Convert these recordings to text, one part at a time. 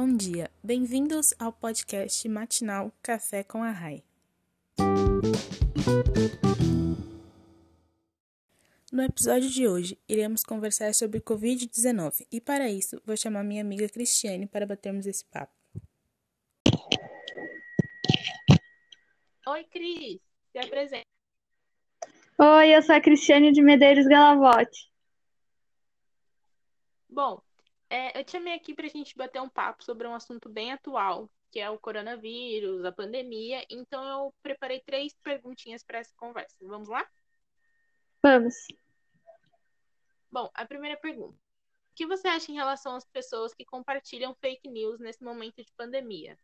Bom dia, bem-vindos ao podcast matinal Café com a Rai. No episódio de hoje, iremos conversar sobre Covid-19 e, para isso, vou chamar minha amiga Cristiane para batermos esse papo. Oi, Cris, se apresenta. Oi, eu sou a Cristiane de Medeiros Galavote. Bom, é, eu te chamei aqui para a gente bater um papo sobre um assunto bem atual, que é o coronavírus, a pandemia. Então, eu preparei três perguntinhas para essa conversa. Vamos lá? Vamos. Bom, a primeira pergunta. O que você acha em relação às pessoas que compartilham fake news nesse momento de pandemia?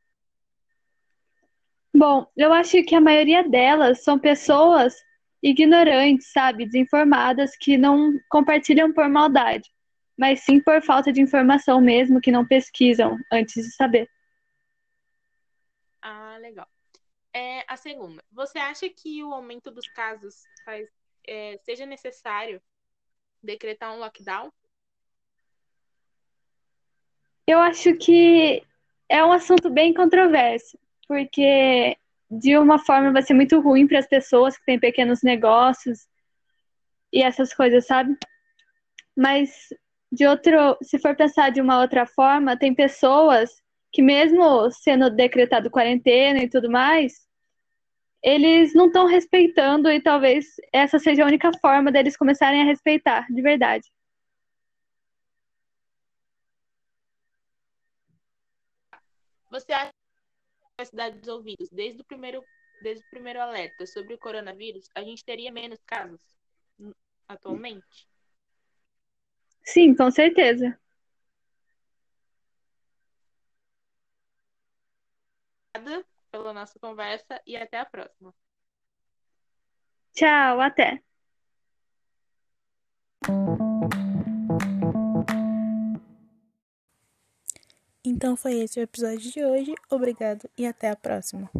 Bom, eu acho que a maioria delas são pessoas ignorantes, sabe, desinformadas, que não compartilham por maldade, mas sim por falta de informação mesmo, que não pesquisam antes de saber. Ah, legal. É, a segunda, você acha que o aumento dos casos faz, é, seja necessário decretar um lockdown? Eu acho que é um assunto bem controverso, porque de uma forma vai ser muito ruim para as pessoas que têm pequenos negócios e essas coisas, sabe? Mas de outro, se for pensar de uma outra forma, tem pessoas que mesmo sendo decretado quarentena e tudo mais, eles não estão respeitando e talvez essa seja a única forma deles começarem a respeitar, de verdade. Você acha que a cidade dos ouvidos, desde o primeiro, desde o primeiro alerta sobre o coronavírus, a gente teria menos casos atualmente? Sim, com certeza. Obrigada pela nossa conversa e até a próxima. Tchau, até. Então foi esse o episódio de hoje. Obrigado e até a próxima.